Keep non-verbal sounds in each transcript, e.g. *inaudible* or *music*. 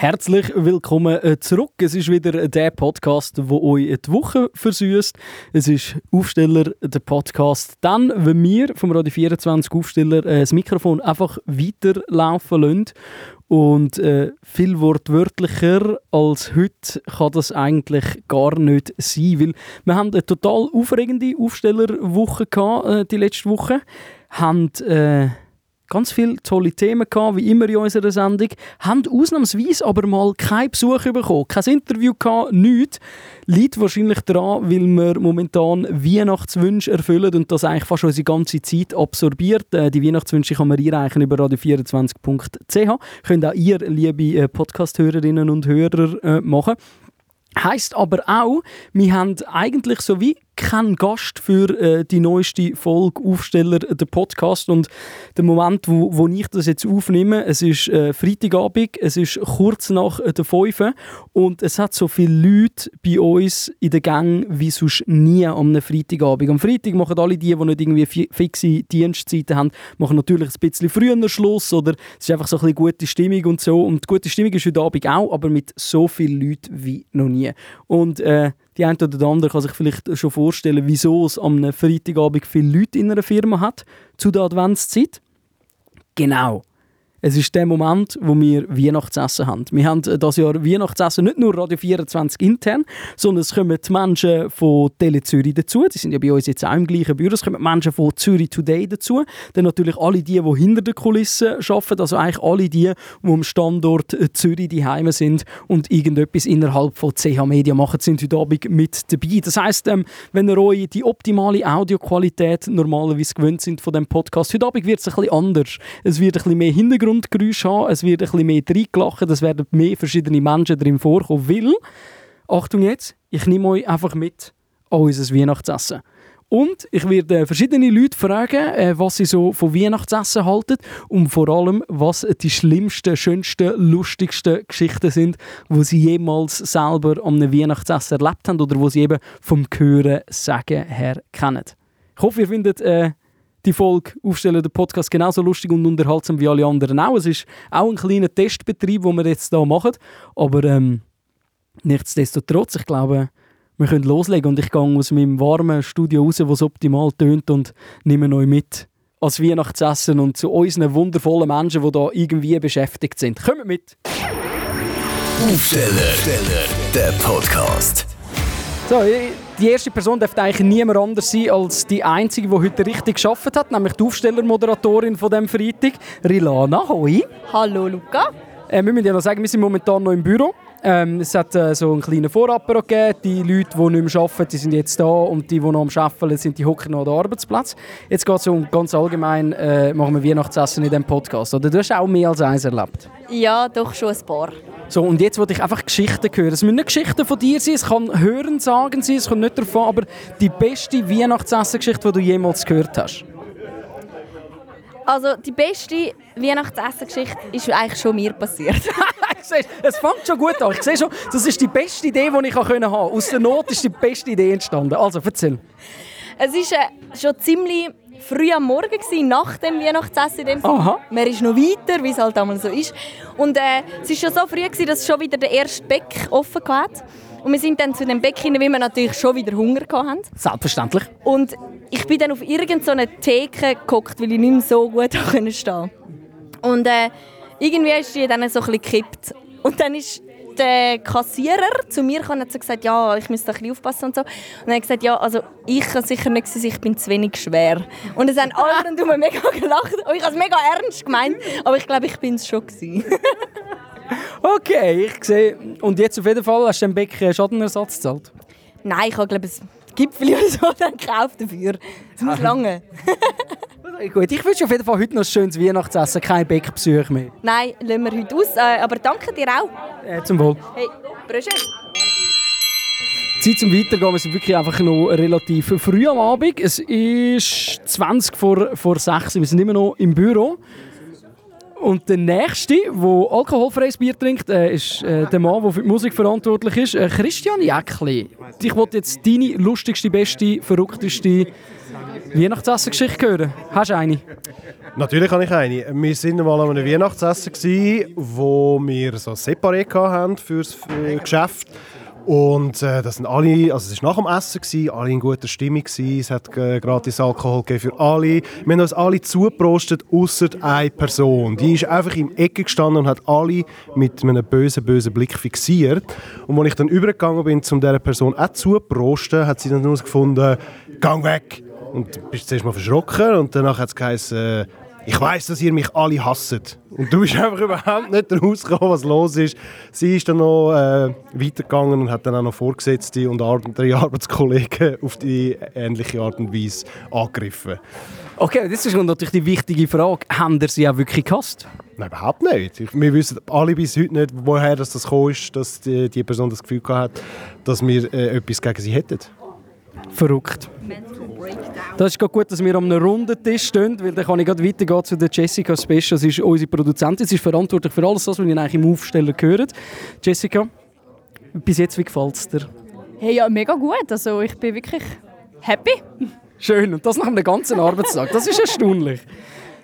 Herzlich willkommen äh, zurück. Es ist wieder der Podcast, wo euch die Woche versüßt. Es ist Aufsteller, der Podcast. Dann, wenn wir vom Radio 24 Aufsteller äh, das Mikrofon einfach weiterlaufen lassen und äh, viel wortwörtlicher als heute kann das eigentlich gar nicht sein, weil wir haben eine total aufregende Aufstellerwoche gehabt, äh, die letzte Woche. Haben äh, ganz viele tolle Themen gehabt, wie immer in unserer Sendung, haben ausnahmsweise aber mal keinen Besuch bekommen, kein Interview gehabt, nichts. Liegt wahrscheinlich daran, weil wir momentan Weihnachtswünsche erfüllen und das eigentlich fast unsere ganze Zeit absorbiert. Äh, die Weihnachtswünsche kann man einreichen über radio24.ch. Könnt auch ihr, liebe äh, Podcast-Hörerinnen und Hörer, äh, machen. Heißt aber auch, wir haben eigentlich so wie kein Gast für äh, die neueste Folge Aufsteller der Podcast und der Moment, wo, wo ich das jetzt aufnehme, es ist äh, Freitagabend, es ist kurz nach der 5 und es hat so viele Leute bei uns in der Gang wie sonst nie am Freitagabend. Am Freitag machen alle die, die nicht irgendwie fixe Dienstzeiten haben, machen natürlich ein bisschen früher Schluss oder es ist einfach so ein bisschen gute Stimmung und so und gute Stimmung ist heute Abend auch, aber mit so vielen Leuten wie noch nie. Und äh, die eine oder andere kann sich vielleicht schon vorstellen, wieso es am Freitagabend viele Leute in einer Firma hat zu der Adventszeit. Genau. Es ist der Moment, wo wir Weihnachtsessen haben. Wir haben das Jahr Weihnachtsessen nicht nur Radio 24 intern, sondern es kommen die Menschen von Tele Zürich dazu. Die sind ja bei uns jetzt auch im gleichen Büro. Es kommen Menschen von Zürich Today dazu. Dann natürlich alle die, die hinter den Kulissen arbeiten. Also eigentlich alle die, die am Standort Zürich die Heime sind und irgendetwas innerhalb von CH Media machen, sind heute Abend mit dabei. Das heisst, ähm, wenn ihr euch die optimale Audioqualität normalerweise gewöhnt sind von dem Podcast, heute Abend wird es ein bisschen anders. Es wird ein bisschen mehr Hintergrund Hintergrundgeräusche haben, es wird ein bisschen mehr reingelachen, es werden mehr verschiedene Menschen drin vorkommen, weil, Achtung jetzt, ich nehme euch einfach mit an unser Weihnachtsessen. Und ich werde verschiedene Leute fragen, äh, was sie so von Weihnachtsessen halten und vor allem, was die schlimmsten, schönsten, lustigsten Geschichten sind, wo sie jemals selber am Weihnachtsessen erlebt haben oder wo sie eben vom Hören sagen her kennen. Ich hoffe, ihr findet äh, die Folge aufstellen, den Podcast genauso lustig und unterhaltsam wie alle anderen auch. Es ist auch ein kleiner Testbetrieb, den wir jetzt hier machen. Aber ähm, nichtsdestotrotz, ich glaube, wir können loslegen und ich gehe aus meinem warmen Studio raus, wo es optimal tönt und nehme euch mit als Weihnachtsessen und zu unseren wundervollen Menschen, die da irgendwie beschäftigt sind. Kommt mit! Aufsteller, der Podcast. So, die erste Person darf eigentlich niemand anders sein als die einzige, die heute richtig geschafft hat, nämlich die Aufstellermoderatorin von dem Freitag, Rilana. Hoi. Hallo Luca. Äh, wir müssen ja noch sagen, wir sind momentan noch im Büro. Ähm, es hat äh, so einen kleinen Vorapero gegeben. Die Leute, die nicht mehr arbeiten, die sind jetzt da und die, die noch am Arbeiten sind, die hocken noch an den Arbeitsplatz. Jetzt geht es um ganz allgemein, äh, machen wir Weihnachtsessen in diesem Podcast. Oder du hast auch mehr als eins erlebt? Ja, doch schon ein paar. So, und jetzt wollte ich einfach Geschichten hören. Es müssen nicht Geschichten von dir sein, es kann Hören sagen sein, es kommt nicht davon, aber die beste Weihnachtsessen-Geschichte, die du jemals gehört hast. Also die beste Weihnachtsessen-Geschichte ist eigentlich schon mir passiert. *laughs* *laughs* es fängt schon gut an. Ich sehe schon, das ist die beste Idee, die ich haben konnte. Aus der Not ist die beste Idee entstanden. Also, erzähl. Es war äh, schon ziemlich früh am Morgen, gewesen, nach dem Weihnachtsessen. In dem Aha. Man ist noch weiter, wie es halt einmal so ist. Und äh, es war schon so früh, gewesen, dass schon wieder der erste Beck offen war. Und wir sind dann zu dem Beck hinein, weil wir natürlich schon wieder Hunger hatten. Selbstverständlich. Und ich bin dann auf irgendeine Theke geguckt, weil ich nicht mehr so gut *laughs* stehen konnte. Und äh, irgendwie ist die dann so ein bisschen gekippt. Und dann ist der Kassierer zu mir gekommen und hat gesagt, ja, ich müsste ein bisschen aufpassen und so. Und er hat gesagt, ja, also ich kann sicher nicht sein, ich bin zu wenig schwer. Und es haben alle *laughs* rundum mega gelacht. Und ich habe es mega ernst gemeint, aber ich glaube, ich bin es schon *laughs* Okay, ich sehe. Und jetzt auf jeden Fall hast du dem Beck Schadenersatz gezahlt? Nein, ich habe glaube ich Gipfel oder so *laughs* dann gekauft dafür. Das muss lange. *laughs* Gut, ich wünsche auf jeden Fall heute noch ein schönes Weihnachtsessen, kein Beckbesuch mehr. Nein, lassen wir heute aus. Äh, aber danke dir auch. Äh, zum Wohl. Hey, Brösche. Zeit zum Weitergehen. Wir sind wirklich einfach noch relativ früh am Abend. Es ist 20 vor, vor 6 Wir sind immer noch im Büro. Und der Nächste, der alkoholfreies Bier trinkt, äh, ist äh, der Mann, der für die Musik verantwortlich ist, äh, Christian Jäckli. Ich wollte jetzt deine lustigste, beste, verrückteste Weihnachtsessengeschichte hören. Hast du eine? Natürlich habe ich eine. Wir waren mal an einem Weihnachtsessen, wo wir so separé hatten für das äh, Geschäft. Und äh, das sind alle, also es war nach dem Essen, gewesen, alle in guter Stimmung, gewesen, es hat äh, gratis Alkohol gegeben für alle. Wir haben uns alle zugeprostet, außer eine Person. Die ist einfach im Ecke gestanden und hat alle mit einem bösen, bösen Blick fixiert. Und als ich dann übergegangen bin, um dieser Person auch zuzuprosten, hat sie dann nur «Gang weg!» Und bist zuerst mal verschrocken und danach hat es geheißen, ich weiß, dass ihr mich alle hasst. Und du bist *laughs* einfach überhaupt nicht rausgekommen, was los ist. Sie ist dann noch äh, weitergegangen und hat dann auch noch Vorgesetzte und andere *laughs* Arbeitskollegen auf die ähnliche Art und Weise angegriffen. Okay, das ist natürlich die wichtige Frage. Haben ihr sie auch wirklich gehasst? Nein, überhaupt nicht. Ich- Wir wissen alle bis heute nicht, woher das gekommen ist, dass die, die Person das Gefühl hat, dass wir äh, etwas gegen sie hätten. Verrückt. Das ist gerade gut, dass wir an einem runden Tisch stehen, weil dann kann ich gerade weitergehen zu der Jessica Special. Sie ist unsere Produzentin, sie ist verantwortlich für alles was ihr eigentlich im Aufsteller gehört. Jessica, bis jetzt, wie gefällt es dir? Hey, ja, mega gut. Also ich bin wirklich happy. Schön, und das nach einem ganzen Arbeitstag. Das ist erstaunlich.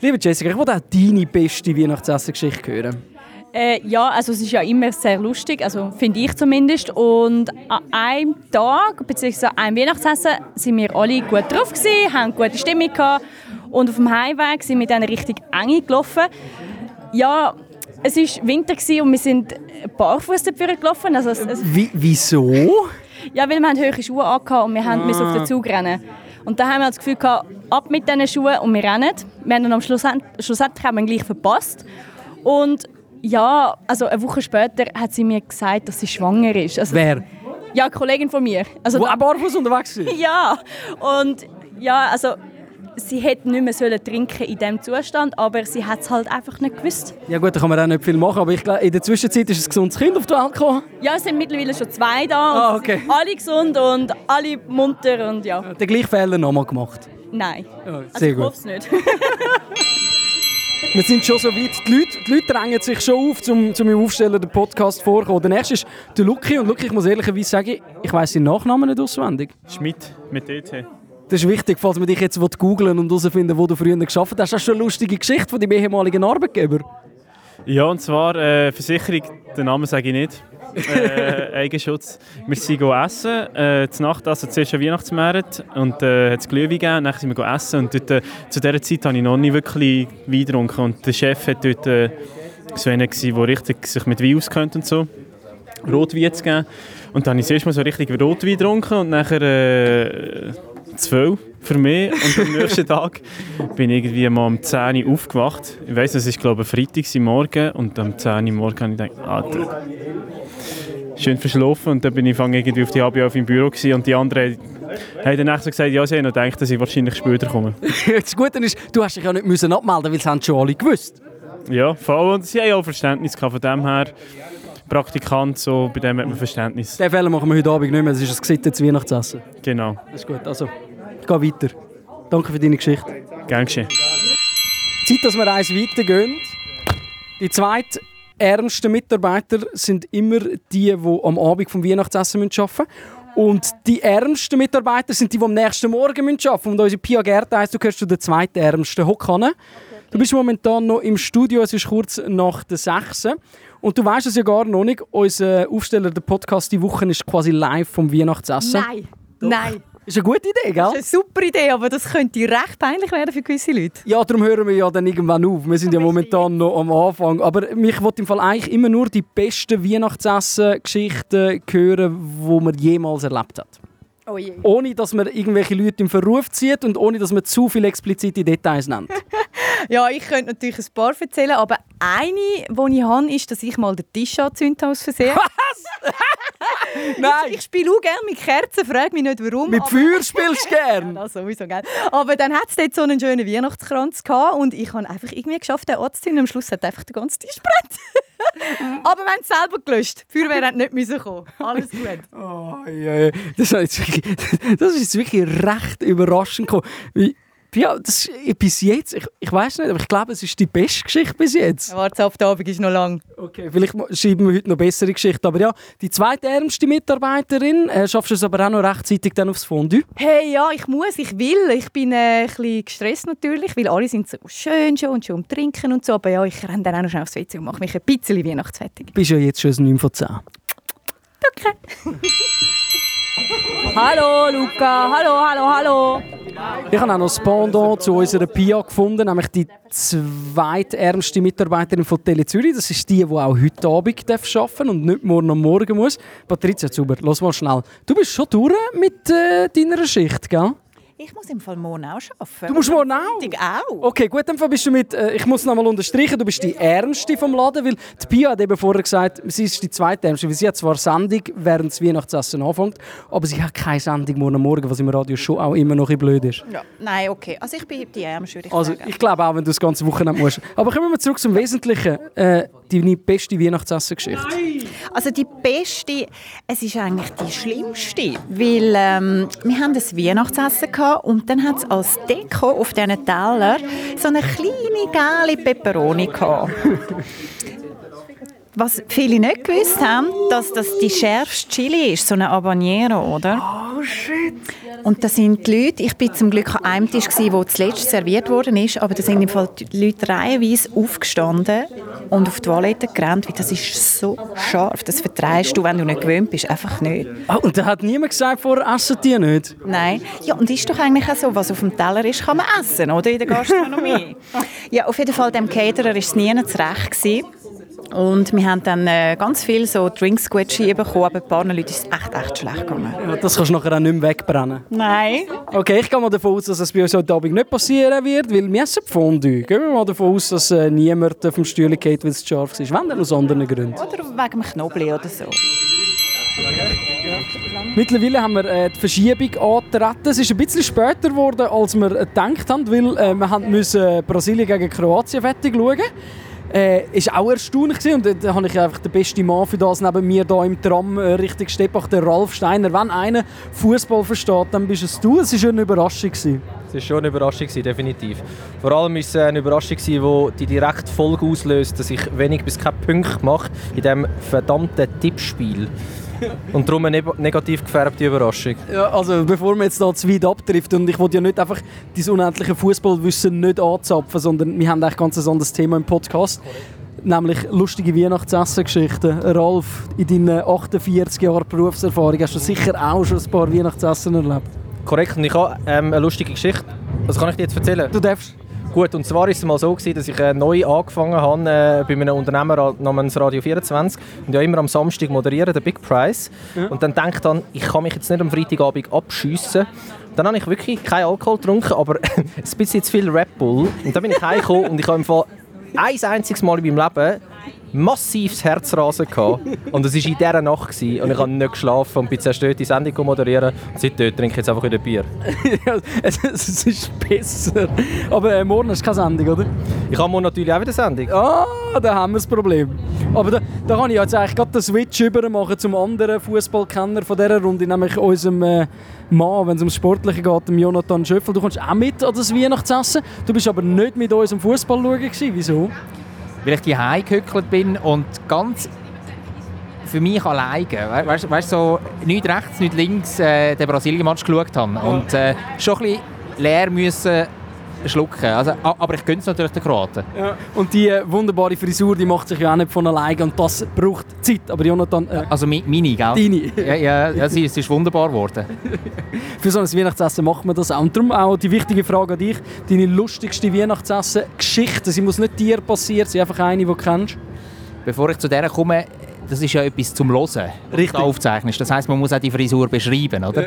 Liebe Jessica, ich wollte auch deine beste Weihnachtsessengeschichte hören. Äh, ja, also es ist ja immer sehr lustig, also finde ich zumindest. Und an einem Tag, an einem Weihnachtsessen, sind wir alle gut drauf gewesen, haben gute Stimmung gehabt. Und auf dem Heimweg sind wir dann richtig eng gelaufen. Ja, es war Winter gewesen und wir sind barfuß dafür gelaufen. Also es, es, Wie, wieso? ja, weil wir haben hohe Schuhe angehabt und wir haben müssen auf den Zug rennen. Und da haben wir das Gefühl gehabt, ab mit diesen Schuhen und wir rennen. Wir haben dann am Schluss, schlussendlich haben wir gleich verpasst. Und ja, also eine Woche später hat sie mir gesagt, dass sie schwanger ist. Also, Wer? Ja, eine Kollegin von mir. Also, Wo auch barfuß unterwegs ist? *laughs* ja, und ja, also sie hätte nicht mehr sollen trinken in diesem Zustand, aber sie hat es halt einfach nicht gewusst. Ja gut, da kann man auch nicht viel machen, aber ich glaube, in der Zwischenzeit ist ein gesundes Kind auf die Welt gekommen. Ja, es sind mittlerweile schon zwei da. Ah, okay. Alle gesund und alle munter und ja, Den gleichen Fehler nochmal gemacht. nein. Also sehr ich gut. hoffe es nicht. *laughs* Wir sind schon so weit. Die Leute, die Leute drängen sich schon auf, um zum im Aufsteller den Podcast vorkommen. Der nächste ist der Lucky. Und Lucky, ich muss ehrlicherweise sagen, ich weiss seinen Nachnamen nicht auswendig. Schmidt mit E DT. Das ist wichtig, falls man dich jetzt googeln und herausfinden wo du früher gearbeitet hast. Hast du schon eine lustige Geschichte von deinem ehemaligen Arbeitgeber? Ja, und zwar äh, Versicherung, den Namen sage ich nicht. Äh, Eigenschutz. Wir sind essen, äh, Nacht also zuerst ein Weihnachtsmarkt und äh, hat es Glühwein gegeben, dann sind wir essen und dort, äh, zu dieser Zeit habe ich noch nicht wirklich Wein getrunken und der Chef hat dort äh, so einer gewesen, der richtig sich mit Wein auskennt und so, Rotwein zu geben und dann habe ich zuerst mal so richtig Rotwein getrunken und nachher äh, zwölf für mich und am *laughs* nächsten Tag bin ich irgendwie mal um 10 Uhr aufgewacht. Ich weiss, es war glaube ich Freitag Morgen und am 10 Uhr morgen habe ich gedacht, Alter, schön verschlafen und dann bin ich fang irgendwie auf die HB auf im Büro gewesen, und die anderen haben dann so gesagt, ja, sie haben noch gedacht, dass ich wahrscheinlich später komme. *laughs* das Gute ist, du hast dich ja nicht müssen abmelden weil es haben schon alle gewusst. Ja, voll und sie haben ja auch Verständnis gehabt von dem her. Praktikant, so, bei dem hat man Verständnis. Den Fehler machen wir heute Abend nicht mehr. Das ist ein gesittetes Weihnachtsessen. Genau, Das ist gut. Also, ich gehe weiter. Danke für deine Geschichte. gern geschehen. Zeit, dass wir eins weitergehen. Die zweiten ärmsten Mitarbeiter sind immer die, die am Abend vom Weihnachtsessen arbeiten müssen. Und die ärmsten Mitarbeiter sind die, die am nächsten Morgen arbeiten müssen. Und unsere Pia Gerd heisst, du gehörst zu den zweiten ärmsten Hockhanen. Du bist momentan noch im Studio, es ist kurz nach der 6. Und du weißt es ja gar noch nicht, unser Aufsteller, der Podcast die Woche, ist quasi live vom Weihnachtsessen. Nein, nein. Ist eine gute Idee, gell? Das ist eine super Idee, aber das könnte recht peinlich werden für gewisse Leute. Ja, darum hören wir ja dann irgendwann auf. Wir sind ja momentan noch am Anfang. Aber mich wollte im Fall eigentlich immer nur die besten Weihnachtsessen-Geschichten hören, die man jemals erlebt hat. Oh je. Ohne, dass man irgendwelche Leute im Verruf zieht und ohne, dass man zu viele explizite Details nennt. *laughs* Ja, ich könnte natürlich ein paar erzählen, aber eine, die ich habe, ist, dass ich mal den Tisch angezündet habe aus Versehen. *laughs* Nein! Ich spiele auch gerne mit Kerzen, frage mich nicht warum. Mit Feuer spielst du *laughs* gern! Ja, sowieso, gell? Aber dann hat es dort so einen schönen Weihnachtskranz gehabt und ich habe einfach irgendwie geschafft, den anzuzünden. Am Schluss hat einfach der ganze Tisch brennt. *laughs* Aber wir haben es selber gelöscht. Die Feuerwehr hat nicht müssen kommen. Alles gut. Oh, ja. Das, ist jetzt wirklich, das ist wirklich recht überraschend. gekommen. Ja, das ist, bis jetzt, ich, ich weiß nicht, aber ich glaube, es ist die beste Geschichte bis jetzt. Warte auf, der Abend ist noch lang. Okay, vielleicht schreiben wir heute noch bessere Geschichten. Aber ja, die zweitärmste Mitarbeiterin, äh, schaffst du es aber auch noch rechtzeitig dann aufs Fondue? Hey, ja, ich muss, ich will. Ich bin äh, ein bisschen gestresst natürlich, weil alle sind so schön schon und schon am Trinken und so. Aber ja, ich renne dann auch noch schnell aufs WC und mache mich ein bisschen weihnachtsfertig. Du bist ja jetzt schon ein 9 von 10. Danke. *laughs* Hallo Luca, hallo, hallo, hallo. Ich habe auch noch das Pendant zu unserer Pia gefunden, nämlich die zweitärmste Mitarbeiterin von Tele Zürich. Das ist die, die auch heute Abend darf arbeiten und nicht morgen am Morgen muss. Patricia Zuber, los mal schnell. Du bist schon durch mit äh, deiner Schicht, gell? Ich muss im Fall morgen auch arbeiten. Du musst morgen auch? Ich auch. Okay, gut, dann bist du mit, äh, ich muss noch mal unterstreichen, du bist die Ärmste vom Laden, weil die Pia hat eben vorher gesagt, sie ist die zweitärmste, weil sie hat zwar Sendung, während das Weihnachtsessen anfängt, aber sie hat keine Sendung morgen Morgen, was im Radio schon auch immer noch ein bisschen blöd ist. Ja. Nein, okay. Also ich bin die Ärmste, würde ich Also sagen. ich glaube auch, wenn du das ganze Wochenende musst. Aber kommen wir zurück zum Wesentlichen. Äh, deine beste Weihnachtsessen-Geschichte. Also die beste, es ist eigentlich die schlimmste, weil ähm, wir haben das Weihnachtsessen gehabt und dann hat es als Deko auf diesen Teller so eine kleine gelbe Peperoni gehabt. *laughs* Was viele nicht gewusst haben, dass das die schärfste Chili ist, so eine Habanero, oder? Oh shit! Und da sind die Leute, ich bin zum Glück an einem Tisch gewesen, wo zuletzt serviert worden ist, aber da sind im Fall die Leute reihenweise aufgestanden und auf die Toilette gerannt, weil das ist so scharf, das vertreibst du, wenn du nicht gewöhnt bist, einfach nicht. Ah, und da hat niemand gesagt, vorher essen die nicht. Nein. Ja, und ist doch eigentlich auch so, was auf dem Teller ist, kann man essen, oder? In der Gastronomie. *laughs* ja, auf jeden Fall, dem Caterer war es nie zurecht. Gewesen. Und wir haben dann äh, ganz viel so Drinks bekommen, aber ein paar Leuten ist es echt, echt schlecht gegangen. Ja, das kannst du nachher auch nicht mehr wegbrennen. Nein. Okay, ich gehe mal davon aus, dass es bei uns heute Abend nicht passieren wird, weil wir essen Fondue. Gehen wir mal davon aus, dass äh, niemand auf dem Stuhl geht, weil es scharf ist. Wenn dann aus anderen Gründen. Oder wegen dem Knoblauch oder so. Mittlerweile haben wir äh, die Verschiebung angetreten. Es ist ein bisschen später geworden, als wir gedacht haben, weil äh, wir haben müssen Brasilien gegen Kroatien fertig schauen. Äh, ist auch erstaunlich gewesen. und äh, da habe ich einfach den besten Mann für das neben mir da im Tram äh, Richtung Steppach, der Ralf Steiner. Wenn einer Fußball versteht, dann bist es du. Es war eine Überraschung. Gewesen. Es war schon eine Überraschung, definitiv. Vor allem war es eine Überraschung, die die direkt Folge auslöst, dass ich wenig bis keine Punkte mache in diesem verdammten Tippspiel. Und darum eine neg- negativ gefärbte Überraschung. Ja, also bevor man jetzt da zu weit abtrifft und ich wollte ja nicht einfach dieses unendliche Fußballwissen nicht anzapfen, sondern wir haben eigentlich ganz ein anderes Thema im Podcast. Nämlich lustige Weihnachtsessen-Geschichten. Ralf, in deinen 48 Jahren Berufserfahrung hast du sicher auch schon ein paar Weihnachtsessen erlebt. Korrekt, und ich habe ähm, eine lustige Geschichte. Was kann ich dir jetzt erzählen? Du darfst. Gut, und zwar war es mal so, gewesen, dass ich äh, neu angefangen habe äh, bei einem Unternehmer namens Radio 24 und ja immer am Samstag moderieren, den Big Prize. Und dann denke ich dann, ich kann mich jetzt nicht am Freitagabend abschiessen. Dann habe ich wirklich keinen Alkohol getrunken, aber *laughs* ein bisschen zu viel Red Bull. Und dann bin ich heimgekommen und ich habe im Fall ein einziges Mal in meinem Leben massives Herzrasen gehabt. Und es war in dieser Nacht gewesen, und ich habe nicht geschlafen und bin zerstört die Sendung moderieren. Und seitdem trinke ich jetzt einfach wieder Bier. *laughs* Es, es ist besser. Aber äh, morgen du keine Sendung, oder? Ich habe morgen natürlich auch wieder Sendung. Ah, da haben wir das Problem. Aber da, da kann ich jetzt eigentlich gerade den Switch über machen zum anderen Fußballkenner von dieser Runde, nämlich unserem äh, Mann, wenn es ums Sportliche geht, dem Jonathan Schöffel. Du kommst auch mit an das Weihnachtsessen. Du bist aber nicht mit uns am Fußball schauen. gewesen. Wieso? Weil ich die gehückelt bin und ganz für mich alleine, we- weißt du, so nicht rechts, nicht links äh, den Brasilien-Match geschaut habe. Und äh, schon ein bisschen leer müssen schlucken. Also, aber ich gönne es natürlich den Kroaten. Ja. Und die äh, wunderbare Frisur, die macht sich ja auch nicht von alleine und das braucht Zeit. Aber Jonathan, äh, Also mi meine, gell? deine. Ja, ja, ja sie, es ist wunderbar geworden. *laughs* Für so ein Weihnachtsessen macht man das auch. Und darum auch die wichtige Frage an dich. Deine lustigste Weihnachtsessen-Geschichte. Sie muss nicht dir passieren, sie einfach eine, die du kennst. Bevor ich zu der komme, das ist ja etwas zum Hören, Richtig. du aufzeichnest. Das heisst, man muss auch die Frisur beschreiben, oder?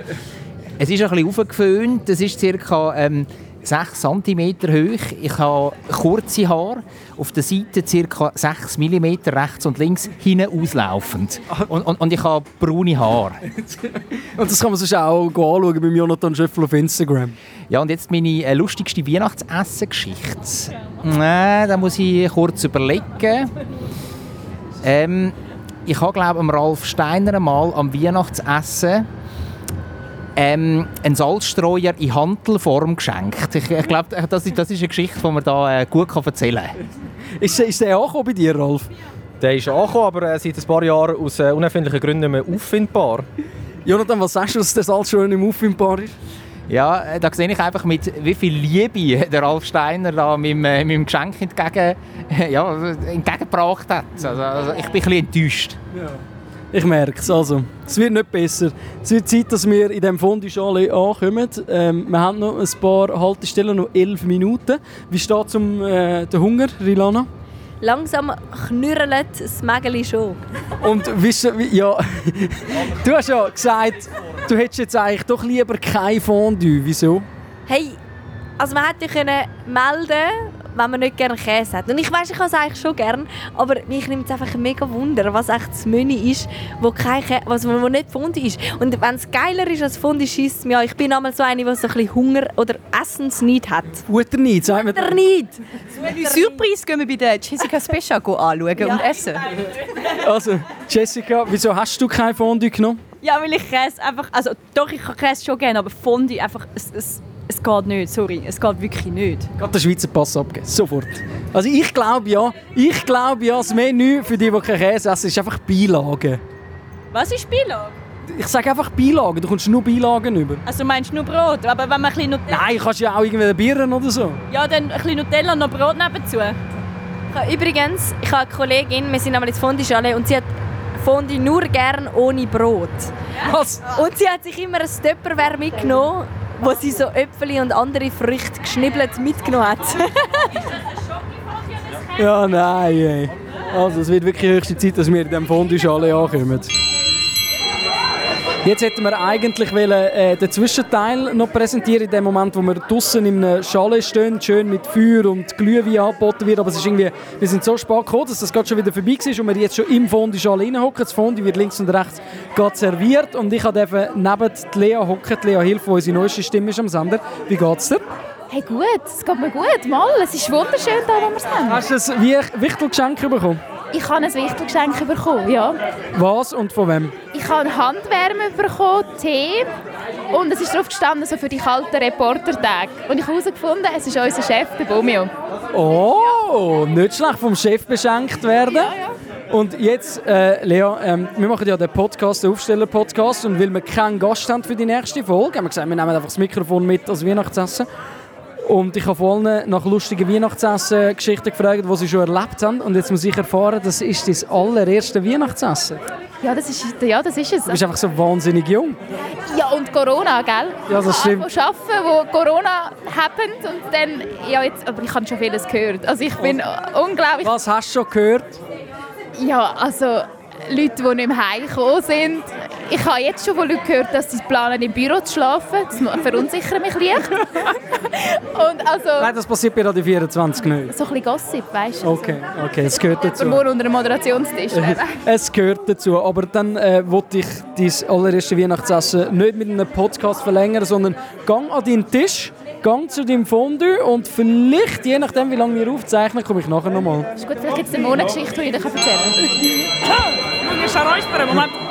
Es ist ein bisschen aufgeföhnt, es ist ca. Ähm, 6 cm hoch. Ich habe kurze Haare, auf der Seite ca. 6 mm rechts und links hinten auslaufend. Und, und, und ich habe braune Haare. *laughs* Und das kann man sonst auch anschauen beim Jonathan Schöffel auf Instagram. Ja, und jetzt meine äh, lustigste Weihnachtsessen-Geschichte. Äh, da muss ich kurz überlegen. Ähm, ich habe, glaube ich, Ralf Steiner mal am Weihnachtsessen ähm, einen Salzstreuer in Hantelform geschenkt. Ich, ich glaube, das, ist- das ist eine Geschichte, die man da äh, gut kann erzählen kann. Ist, ist der auch bei dir, Rolf? Der ist angekommen, aber äh, seit ein paar Jahren aus äh, unerfindlichen Gründen nicht mehr auffindbar. Jonathan, was sagst du, dass der Salz schon im Auffindbar ist? Ja, äh, da sehe ich einfach, mit wie viel Liebe *laughs* der Ralf Steiner da meinem, äh, meinem Geschenk entgegen, *laughs* ja, entgegengebracht hat. Also, also ich bin ein bisschen enttäuscht. Ich merke es. Also, es wird nicht besser. Es wird Zeit, dass wir in diesem Fondue Chalet ankommen. Ähm, wir haben noch ein paar Haltestellen, noch elf Minuten. Wie steht es um äh, den Hunger, Rilana? Langsam knürrelt das Mägeli schon. Und ihr, wie, ja, *laughs* du hast ja gesagt, du hättest jetzt eigentlich doch lieber kein Fondue. Wieso? Hey, also man hätte können melden wenn man nicht gerne Käse hat. Und ich weiß, ich habe es eigentlich schon gern, aber mich nimmt es einfach mega Wunder, was echt das Menü ist, wo, kein Kä was, wo nicht Fondue ist. Und wenn es geiler ist als Fondue, schießt es mir an. Ich bin einmal so eine, die so ein bisschen Hunger oder Essensneid hat. Futter nicht, sagt man. Oder nicht? Surprise gehen wir bei der Jessica Special anschauen und essen. Also, Jessica, wieso hast du kein Fondue genommen? Ja, weil ich Käse einfach... Also doch, ich kann Käse schon gerne, aber Fondue einfach... Es, es, es geht nicht, sorry. Es geht wirklich nicht. Gerade den Schweizer Pass abgeben, sofort. Also ich glaube ja, ich glaube ja, das Menü für die, die keinen Käse essen, ist einfach Beilagen. Was ist Beilage? Ich sage einfach Beilagen, du kommst nur Beilagen über. Also meinst du nur Brot? Aber wenn man ein bisschen Nutella... Nein, kannst ja auch irgendwelche Birnen oder so. Ja, dann ein bisschen Nutella und noch Brot nebenzu. Übrigens, ich habe eine Kollegin, wir sind einmal ins Fondue Chalet und sie hat Fondue nur gern ohne Brot. Was? Und sie hat sich immer ein Tupperware mitgenommen, wo sie so Äpfel und andere Früchte geschnibbelt mitgenommen hat. Ja, nein, ey. Also es wird wirklich höchste Zeit, dass wir in diesem Fondue Chalet ankommen. Jetzt hätten wir eigentlich wollen, äh, den Zwischenteil noch präsentieren, in dem Moment, wo wir draußen im Chalet stehen, schön mit Feuer und Glühwein angeboten wird. Aber es ist irgendwie, wir sind so spät gekommen, dass das gerade schon wieder vorbei war und wir jetzt schon im Fondue Chalet hocken. Das Fondue wird links und rechts gerade serviert und ich durfte neben Lea hocken. Lea Hilfe, die unsere neueste Stimme ist am Sender. Wie geht's dir? Hey gut, es geht mir gut. Mal, es ist wunderschön da, wo wir sind. Hast du ein Wichtelgeschenk bekommen? Ich habe ein Wichtelgeschenk bekommen, ja. Was und von wem? Ich habe Handwärme bekommen, Tee und es ist drauf gestanden, so für die kalten Reportertage. Und ich habe herausgefunden, es ist unser Chef, der Bomio. Oh, nicht schlecht vom Chef beschenkt werden. Und jetzt, äh, Lea, ähm, wir machen ja den Podcast, den Aufsteller-Podcast, und weil wir keinen Gast haben für die nächste Folge, haben wir gesagt, wir nehmen einfach das Mikrofon mit als Weihnachtsessen. Und ich habe vor allem nach lustigen Weihnachtsessen-Geschichten gefragt, die sie schon erlebt haben. Und jetzt muss ich erfahren, das ist das allererste Weihnachtsessen. Ja, das ist, ja, das ist es. Du bist einfach so wahnsinnig jung. Ja, und Corona, gell? Ja, das stimmt. Ich arbeiten, wo Corona happened und dann, ja jetzt, aber ich habe schon vieles gehört. Also ich bin unglaublich... Was hast du schon gehört? Ja, also Leute, die nicht mehr heimgekommen sind. Ich habe jetzt schon von Leuten gehört, dass sie planen, im Büro zu schlafen. Das verunsichert mich leicht. *laughs* Und also, Nein, das passiert bei Radio 24 nicht. so ein bisschen Gossip, weißt du? Okay, okay, es gehört dazu. Aber nur unter einem Moderationstisch. *laughs* Es gehört dazu, aber dann äh, wollte ich dein allererste Weihnachtsessen nicht mit einem Podcast verlängern, sondern gang an deinen Tisch, gang zu deinem Fondue und vielleicht, je nachdem wie lange wir aufzeichnen, komme ich nachher nochmal. Ist gut, vielleicht gibt es eine Monatsgeschichte, die ich dir erzählen kann. *laughs* Moment.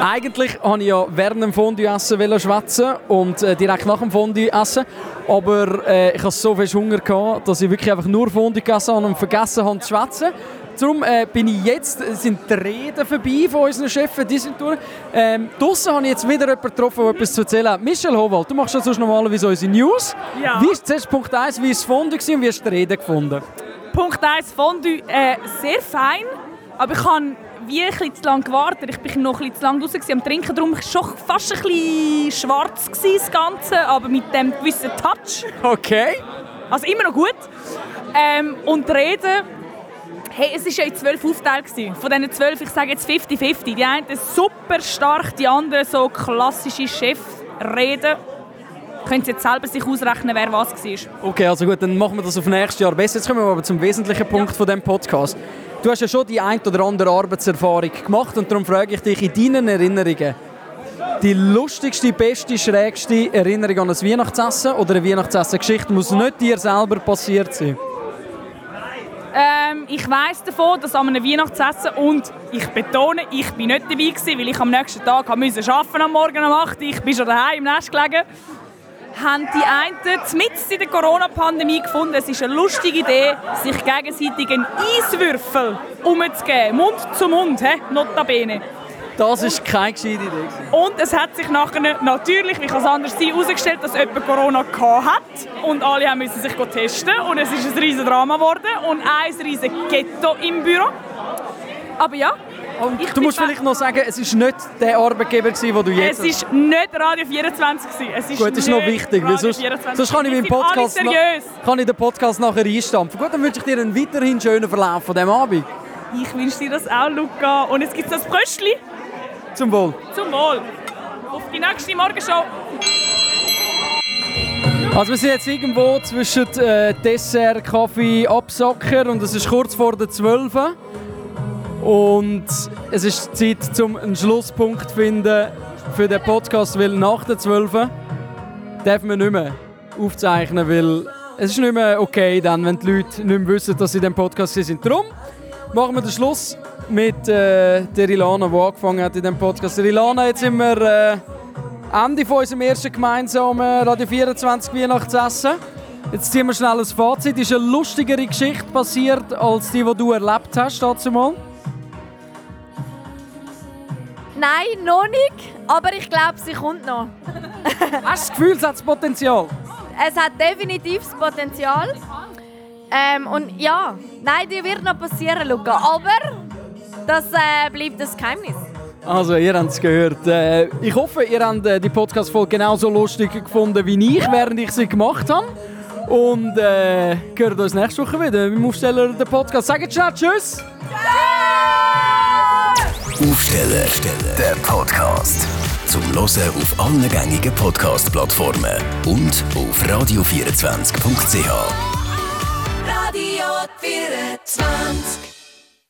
Eigentlich wollte ich ja während dem Fondue essen schwätzen und äh, direkt nach dem Fondue essen, aber äh, ich hatte so viel Hunger, gehabt, dass ich wirklich einfach nur Fondue gegessen habe und vergessen habe zu schwätzen. Darum äh, bin ich jetzt, sind die Reden vorbei von unseren Chefs, die sind durch. Ähm, draussen habe ich jetzt wieder jemanden getroffen, der etwas zu erzählen hat. Michel Howald, du machst ja sonst normalerweise unsere News. Ja. Wie ist zuerst Punkt 1, wie ist das Fondue und wie hast du die Rede gefunden? Punkt 1, Fondue, äh, sehr fein. Aber ich habe wie ein bisschen zu lange gewartet. Ich bin noch ein bisschen zu lange draußen am Trinken. Darum war schon fast ein bisschen schwarz, das Ganze. Aber mit dem gewissen Touch. Okay. Also immer noch gut. Ähm, und die Rede, hey, es war ja in zwölf gewesen. Von diesen zwölf, ich sage jetzt 50-50. Die einen super stark, die anderen so klassische Chefreden. Können Sie jetzt selber sich ausrechnen, wer was war. Okay, also gut, dann machen wir das auf nächstes Jahr besser. Jetzt kommen wir aber zum wesentlichen Punkt von dem Podcast. Du hast ja schon die ein oder andere Arbeitserfahrung gemacht und darum frage ich dich in deinen Erinnerungen, die lustigste, beste, schrägste Erinnerung an ein Weihnachtsessen oder eine Weihnachtsessen-Geschichte muss nicht dir selber passiert sein. Ähm, ich weiss davon, dass an einem Weihnachtsessen und ich betone, ich bin nicht dabei gewesen, weil ich am nächsten Tag müssen arbeiten am Morgen um 8 Uhr. Ich bin schon daheim im Nest gelegen. Haben die einen mitten in der Corona-Pandemie gefunden, es ist eine lustige Idee, sich gegenseitig einen Eiswürfel umzugeben. Mund zu Mund, he? notabene. Das ist keine gescheite Idee. Und es hat sich nachher natürlich, wie kann es anders sein, herausgestellt, dass jemand Corona hat. Und alle haben müssen sich testen und es ist ein riesen Drama geworden und ein riesen Ghetto im Büro. Aber ja, Und Ich du musst vielleicht noch sagen, es war nicht der Arbeitgeber, gewesen, den du jetzt es ist nicht Radio 24 gewesen. Es ist Gut, das ist noch wichtig, weil sonst, 24. sonst kann ich meinen Podcast, kann ich den Podcast nachher einstampfen. Gut, dann wünsche ich dir einen weiterhin schönen Verlauf von diesem Abend. Ich wünsche dir das auch, Luca. Und es gibt das Bröstchen Zum Wohl. zum Wohl. Auf die nächste Morgenshow. Also wir sind jetzt irgendwo zwischen äh, Dessert, Kaffee, Absacker und es ist kurz vor der 12. Und es ist Zeit, um einen Schlusspunkt zu finden für den Podcast, weil nach der 12. dürfen wir nicht mehr aufzeichnen, weil es ist nicht mehr okay, dann, wenn die Leute nicht mehr wissen, dass sie in diesem Podcast sind. Darum machen wir den Schluss mit äh, der Ilana, die angefangen hat in diesem Podcast. Der Ilana, jetzt sind wir äh, Ende von unserem ersten gemeinsamen Radio 24 Weihnachtsessen. Jetzt ziehen wir schnell ein Fazit. Ist eine lustigere Geschichte passiert als die, die du erlebt hast dazu mal? Nein, noch nicht. Aber ich glaube, sie kommt noch. *laughs* Hast du das Gefühl, es hat das Potenzial? Es hat definitiv das Potenzial. Ähm, und ja, nein, die wird noch passieren, Luca. Aber das äh, bleibt das Geheimnis. Also, ihr habt es gehört. Äh, ich hoffe, ihr habt äh, die Podcast-Folge genauso lustig gefunden wie ich, während ich sie gemacht habe. Und äh, hören uns nächste Woche wieder beim Aufsteller der Podcast. Sagt schnell Tschüss! Aufsteller, der Podcast. Zum Hören auf allen gängigen Podcast-Plattformen und auf radio24.ch. Radio 24